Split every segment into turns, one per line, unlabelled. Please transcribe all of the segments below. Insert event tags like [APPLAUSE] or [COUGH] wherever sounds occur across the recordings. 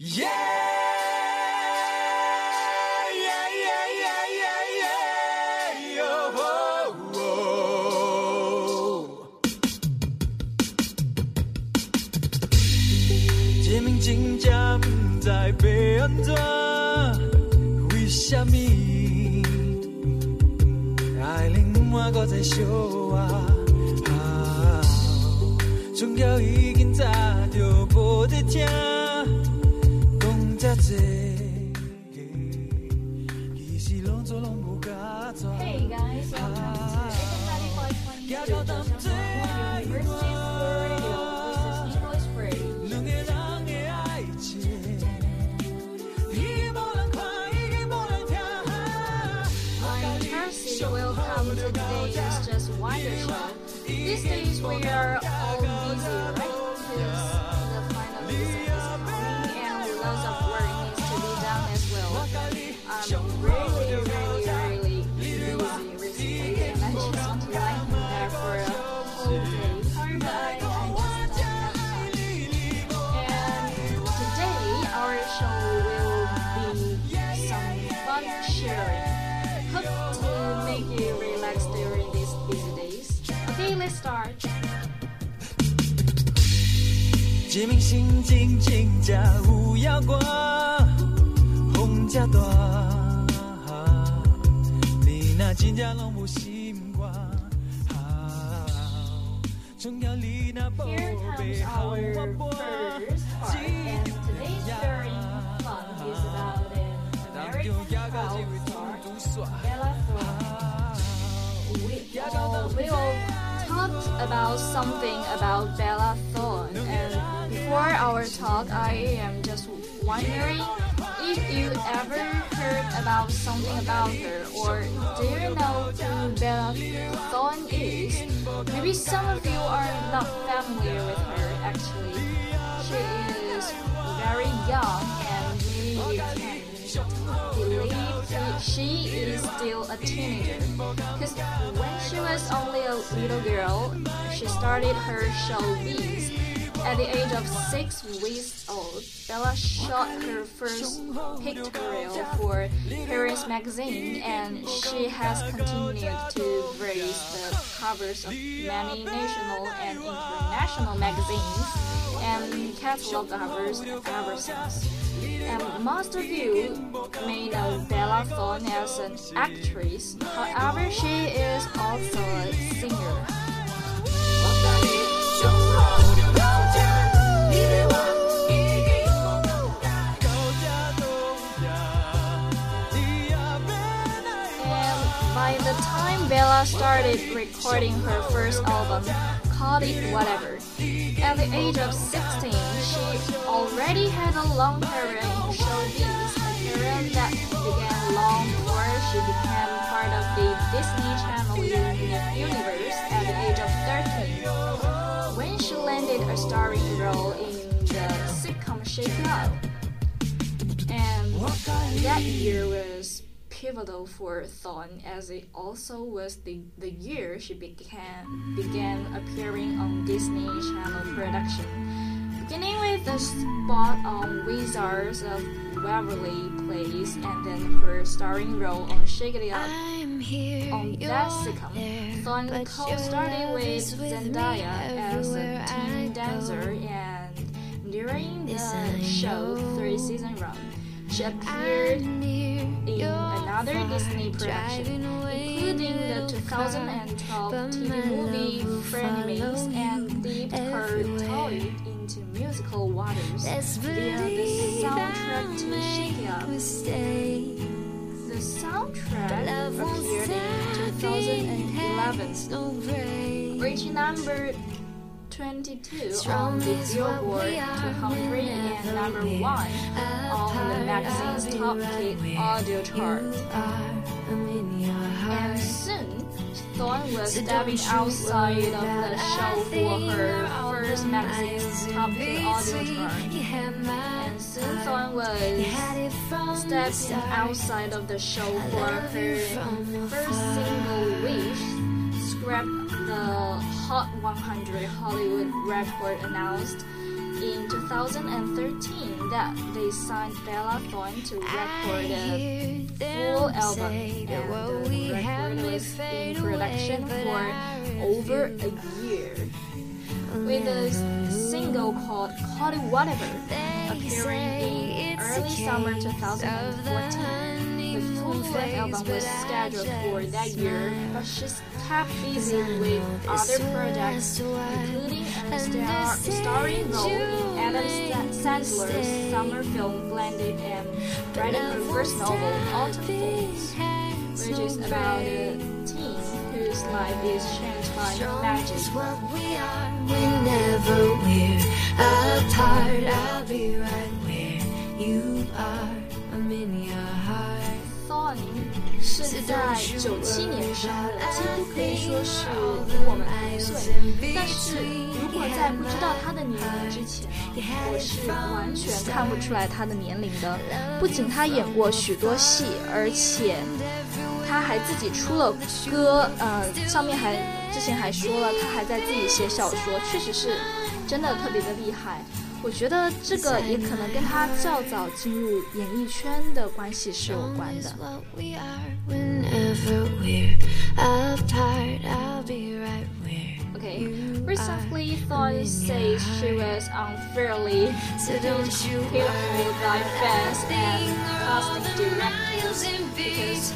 耶耶耶耶耶耶哟哦！见面紧张，不知要按怎？为什么爱人不我搁在相骂？啊，钟表已经早就无在听。
Hey guys, welcome to Chicken University School Radio. This is
Nico's Bridge.
My Chelsea, welcome today is Just Wonder These days we are starch.
志明心静静家无要挂，红家大。你那真正龙母心挂，好，重要你那宝贝好我
挂。About something about Bella Thorne, and before our talk, I am just wondering if you ever heard about something about her, or do you know who Bella Thorne is? Maybe some of you are not familiar with her. Actually, she is very young, and maybe you can believe he- she is still a teenager. Because when she was only a little girl, she started her showbiz. At the age of six weeks old, Bella shot her first pictorial for Paris magazine, and she has continued to grace the covers of many national and international magazines and catalog covers ever since and most of you may know Bella Thorne as an actress, however, she is also a singer. And by the time Bella started recording her first album, Whatever, at the age of 16, she already had a long career in showbiz, a career that began long before she became part of the Disney Channel universe at the age of 13, when she landed a starring role in the sitcom Shake Up. And that year was pivotal for Thorne as it also was the, the year she began began appearing on Disney Channel production. Beginning with a spot on Wizards of Waverly Place and then her starring role on Shake It Up
I'm here,
on that sitcom. Thorne co-started with Zendaya as a teen dancer and during
This
the show three season run, she appeared in another Disney production,
driving away in
including the 2012 TV movie Frenemies and dipped her toe into musical waters. Via the soundtrack to Shake Up. The soundtrack appeared in
stop in
2011
hands, no break.
reaching number 22
Strong
on the Billboard
we are
200 and number 1 on the magazine's Top
be right
Hit
where
audio chart. And soon, Thorne was stepping outside of the show for her first magazine's Top Hit audio chart.
You had my
And soon,
You
was
had it from the
stepping outside of the show for her first single wish, the Hot 100 Hollywood record announced in 2013 that they signed Bella Thorne to record a full album, and the record was in production for over a year. With a single called Call It Whatever appearing in early summer 2014. The full album was scheduled for that year, but she's kept busy with other projects, including a star starring role in Adam Sandler's summer film Blended and writing her first novel, Autumn Falls, which is about a teen whose life is changed by magic.
What we are, we never we're apart. I'll be right where you are. I'm in your heart.
Thorn 是在九七年生的，几乎可以说是比我们同岁。但是如果在不知道他的年龄之前，我是完全看不出来他的年龄的。不仅他演过许多戏，而且他还自己出了歌，呃，上面还之前还说了，他还在自己写小说，确实是真的特别的厉害。我觉得这个也可能跟他较早进入演艺圈的关系是有关的。
What we are, whenever we're apart. I'll be right where.
Okay, recently Thorne says she was unfairly pitiful by fans and casting directors because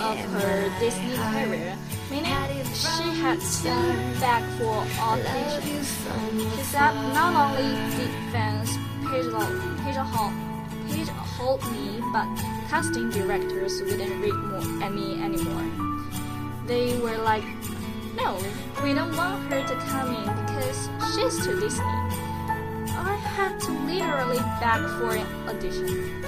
of her Disney career, meaning she had turned back for auditions. She said not only did fans pigeonhole, pigeonhole, me, but casting directors wouldn't read more me anymore. They were like, no, we don't want her to come in because she's too Disney. I had to literally beg for an audition.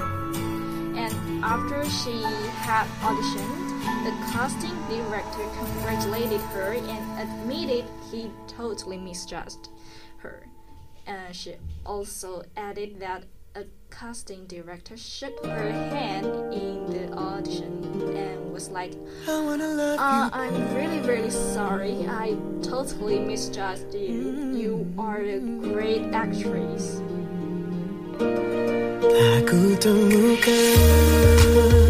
And after she had auditioned, the casting director congratulated her and admitted he totally misjudged her. And she also added that a casting director shook her hand in the audition and was like,
I wanna love
uh, I'm really, really sorry. I totally misjudged you. You are a great actress.
Aku temukan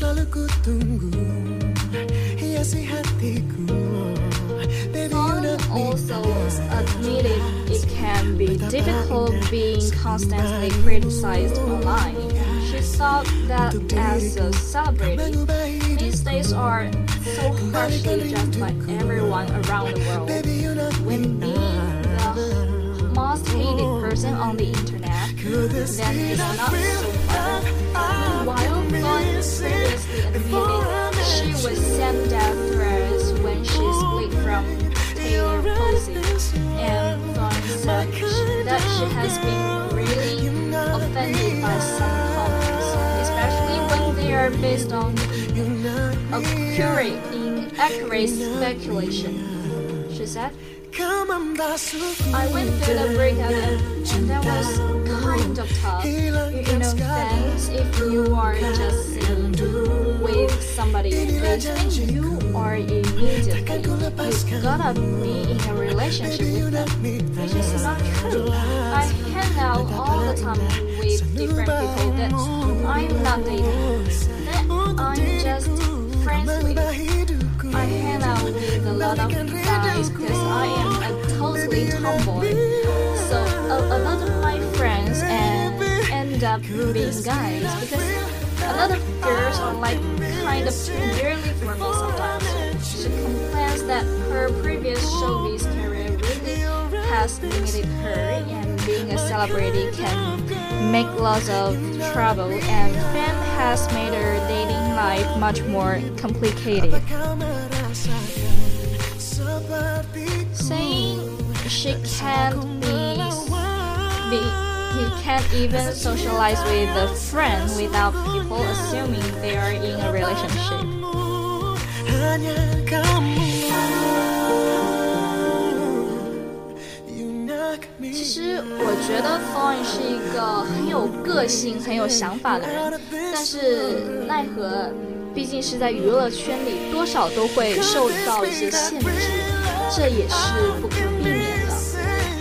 selalu ku tunggu. Hiasi hatiku. Baby, you
Thorne
know me
also admitted it can be difficult being constantly criticized online. She thought that as a celebrity, these days are so harshly judged by everyone around the world.
Baby, you know
When being the most hated person on the internet, then it's not so fun. Meanwhile, Thorne previously admitted she was sent death threats when she split from Tyler Posey, and said she- that she has been really offended by some comments, especially when they are based on accurate, inaccurate speculation. She said. I went through the breakup and, and that was kind of tough. You, know, fans, if you are just with somebody, they think you are immediately. You gotta be in a relationship with them, which is not true. I hang out all the time with different people that I'm not dating, that I'm just friends with. I hang out with a lot of guys because I am a totally tomboy. So a, a lot of my friends uh, and end up being guys because a lot of girls are like kind of girly for me sometimes. She complains that her previous showbiz career really has limited her and being a celebrity can make lots of trouble and fame has made her dating life much more complicated saying she can't be, be he can't even socialize with a friend without people assuming they are in a relationship. Thorne 是一个很有个性、很有想法的人，但是奈何。毕竟是在娱乐圈里，多少都会受到一些限制，这也是不可避免的。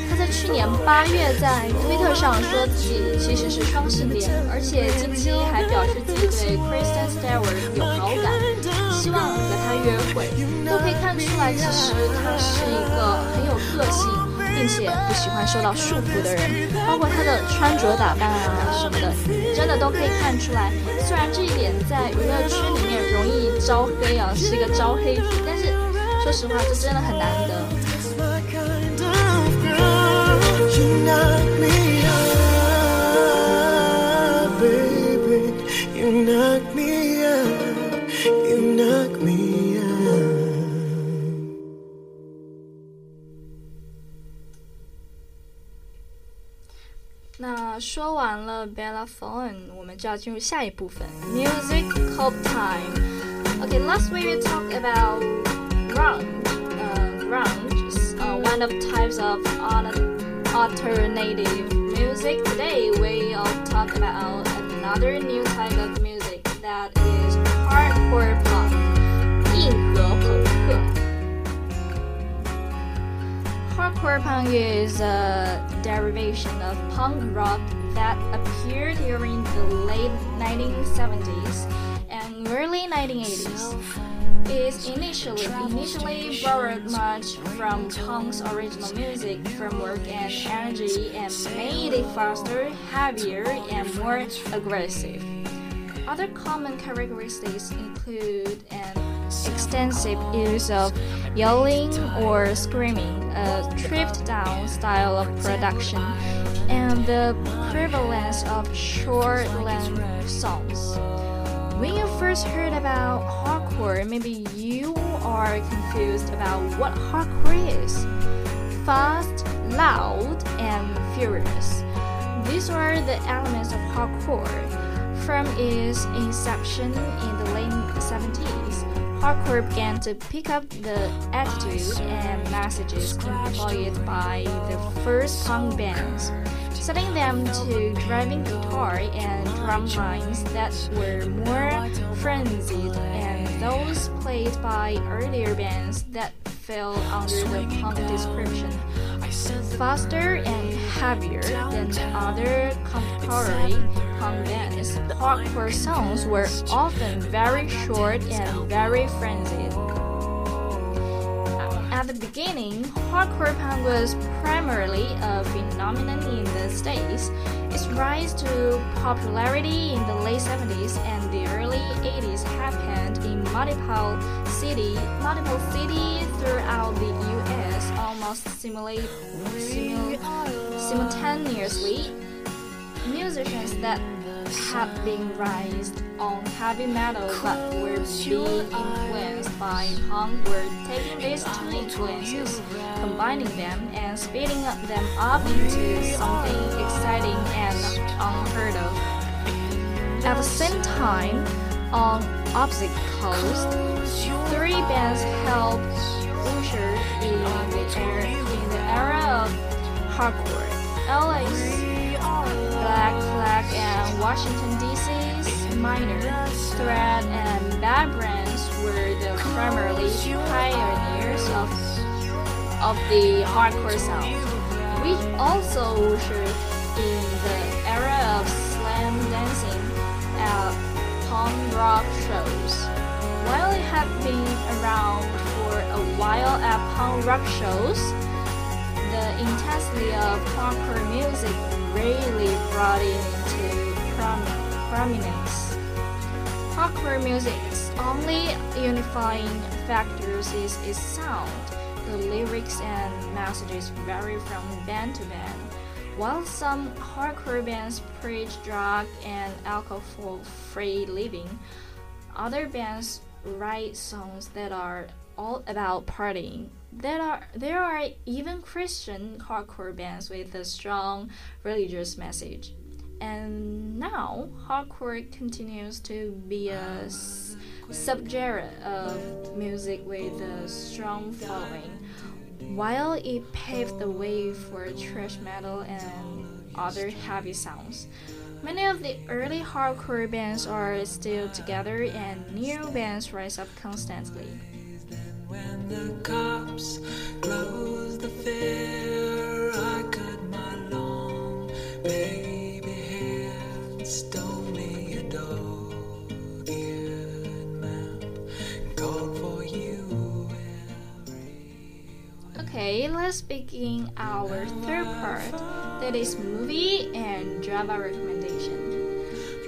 他在去年八月在推特上说自己其实是双性恋，而且近期还表示自己对 Kristen Stewart 有好感，希望和他约会。都可以看出来，其实他是一个很有个性。并且不喜欢受到束缚的人，包括他的穿着打扮啊什么的，真的都可以看出来。虽然这一点在娱乐圈里面容易招黑啊，是一个招黑体，但是说实话，这真的很难得。那说完了 Bella Thorne，我们就要进入下一部分 Music Hope Time。Okay, last week we talked about grunge. Uh, grunge is uh, one of types of alternative music. Today we will talk about another new type of music that is hardcore Hardcore punk is a derivation of punk rock that appeared during the late 1970s and early 1980s. It initially initially borrowed much from punk's original music, framework, and energy, and made it faster, heavier, and more aggressive. Other common characteristics include an extensive use of yelling or screaming, a stripped down style of production, and the prevalence of short length songs. When you first heard about hardcore, maybe you are confused about what hardcore is. Fast, loud, and furious. These are the elements of hardcore. From its inception in the late 70s, hardcore began to pick up the attitude and messages employed by the first punk bands, setting them to driving guitar and drum lines that were more frenzied and those played by earlier bands that fell under the punk description. Faster and heavier than other contemporary punk bands, hardcore songs were often very short and very frenzied. At the beginning, hardcore punk was primarily a phenomenon in the States. Its rise to popularity in the late 70s and the early 80s happened in multiple cities, multiple cities throughout the U.S. almost simula- simul- simultaneously. Musicians that had been raised on heavy metal but were being influenced by punk were taking these two influences, combining them and speeding them up into something exciting and unheard of. At the same time, on opposite coast, three bands helped usher in in the era of hardcore. LA's Black Flag and Washington DC's Minor, Threat, and Bad Brains were the primarily pioneers of, of the hardcore sound. We also ushered in the era of slam dancing at punk rock shows. While it had been around a while at punk rock shows, the intensity of hardcore music really brought it into prominence. Hardcore music's only unifying factors is its sound. The lyrics and messages vary from band to band. While some hardcore bands preach drug and alcohol-free living, other bands write songs that are all about partying. There are there are even Christian hardcore bands with a strong religious message. And now hardcore continues to be a subgenre of music with a strong following. While it paved the way for thrash metal and other heavy sounds, Many of the early hardcore bands are still together, and new bands rise up constantly.
When the cops closed the fair, I cut my long baby hair, stole me a dog-eared map, called for you
Okay, let's begin our third part that is movie and drama recommendation.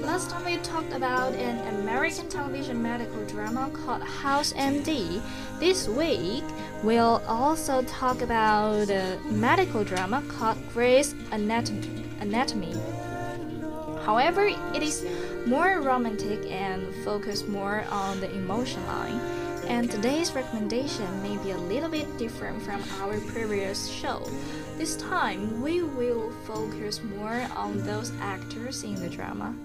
Last time we talked about an American television medical drama called House MD. This week we'll also talk about a medical drama called Grey's Anatomy. However, it is more romantic and focused more on the emotion line. And today's recommendation may be a little bit different from our previous show. This time, we will focus more on those actors in the drama.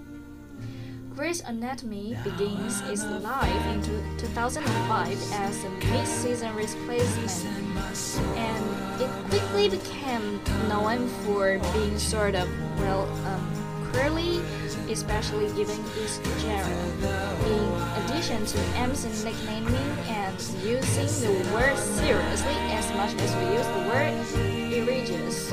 Grey's Anatomy begins its life in 2005 as a mid-season replacement, and it quickly became known for being sort of well, um, curly, especially given its genre. In addition to Emerson nicknaming and using the word seriously as much as we use the word egregious.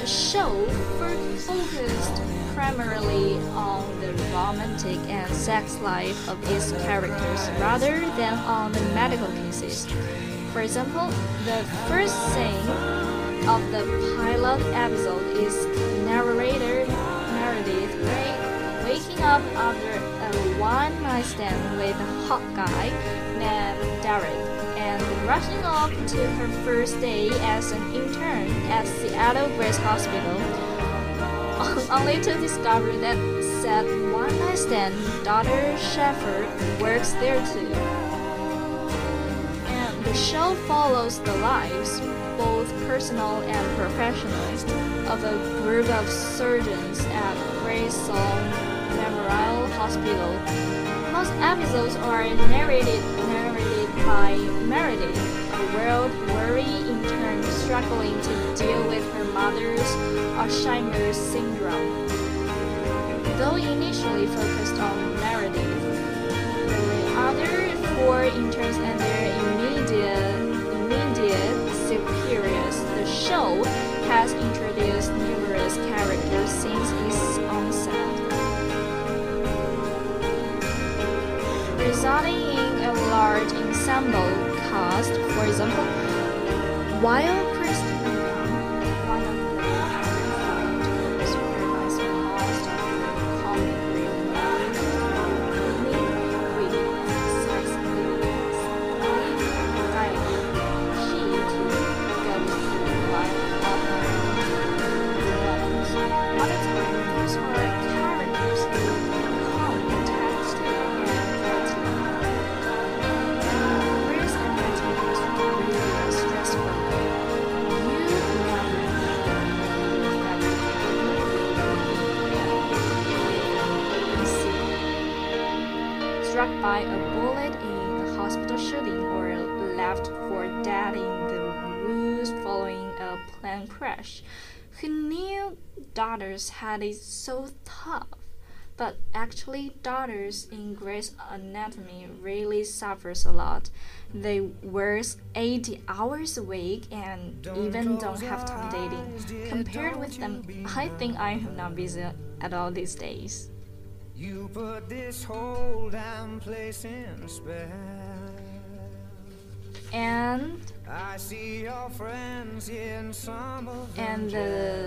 The show focused primarily on the romantic and sex life of its characters rather than on the medical cases. For example, the first scene of the pilot episode is narrator Meredith Grey waking up after a one night stand with a hot guy named Derek rushing off to her first day as an intern at Seattle Grace Hospital [LAUGHS] only to discover that said one night stand daughter Shepherd works there too. And the show follows the lives, both personal and professional, of a group of surgeons at Grace Grayson Memorial Hospital. Most episodes are narrated narrated by Meredith, a world-weary intern struggling to deal with her mother's Alzheimer's syndrome. Though initially focused on Meredith, the other four interns while daughters had it so tough? But actually, daughters in Grey's Anatomy really suffers a lot. They work 80 hours a week and even don't have time dating. Compared with them, I think I am not busy at all these days.
You put this whole damn place in spell. Them
and uh,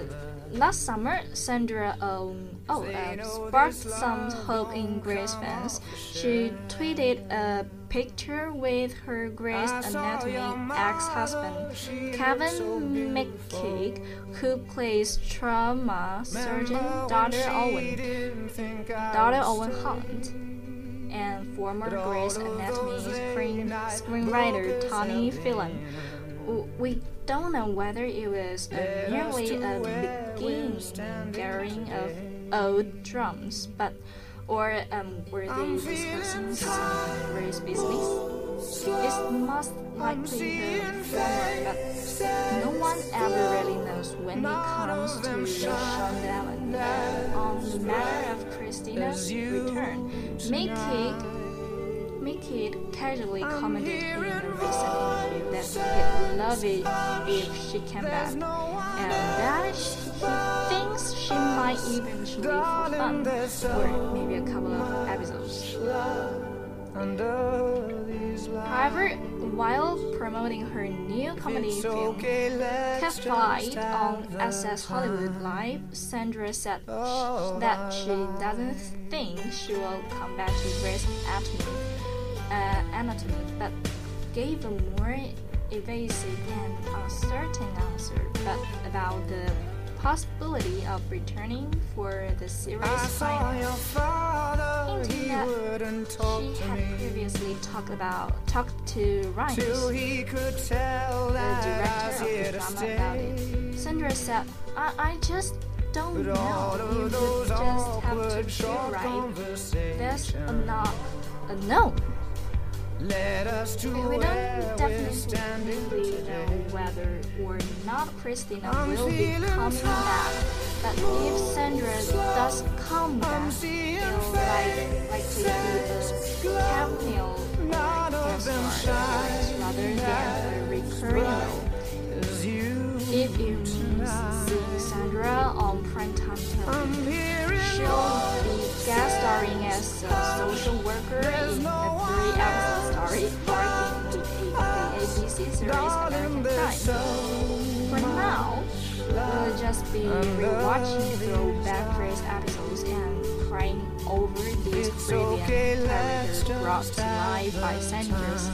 last summer, Sandra um, oh uh, sparked some hope in Grey's fans. She tweeted a picture with her Grey's Anatomy ex-husband Kevin McKidd, who plays trauma surgeon daughter Owen, daughter Owen Hunt, and former Grey's Anatomy screen, screenwriter Tony Phelan. We don't know whether it was a merely a beginning gathering of old drums, but or um, were they discussing some Grey's business? It's most likely her former, but no one ever really knows when it comes to Sean Allen. On the matter of Cristina's return, Mickey Mickey casually commented in a recent interview that he'd love it if she came back, and that he thinks she might even eventually for fun, or maybe a couple of episodes. However, while promoting her new comedy film Catfight on SS Hollywood Live, Sandra said that she doesn't think she will come back. To Grey's Anatomy, uh, Anatomy but gave a more evasive and uncertain answer but about the possibility of returning for the series finale, hinting that she had previously talked about talked to Ryan, the director of the drama, about it. Sandra said, "I, I just." Don't know. You would just have to feel right. There's a not a no.
Let us to
We don't definitely know whether or not Cristina will be coming back, but if Sandra does come back, it'll like, likely be a cameo or guest star rather than a recurring role. If you seeing Sandra on primetime television, she'll be guest starring as a social worker For now, we'll just be rewatching throwback Grey's episodes and crying over these brilliant characters brought to life by Sandra's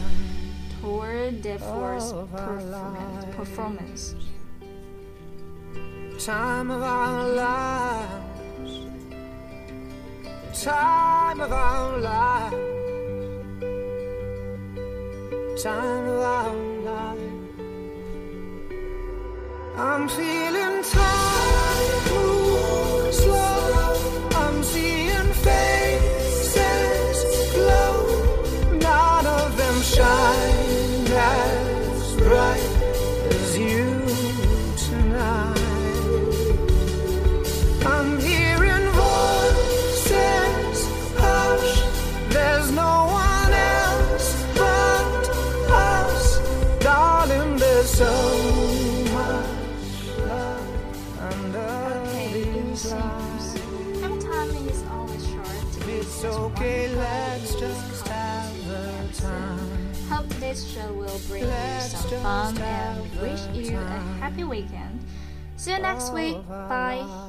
tour de force performance. performance.
time of our lives, time of our lives, time I'm feeling It's okay, let's just have the time.
Hope this show will bring
Let's
you some fun and wish you a happy weekend. See you next week. Bye.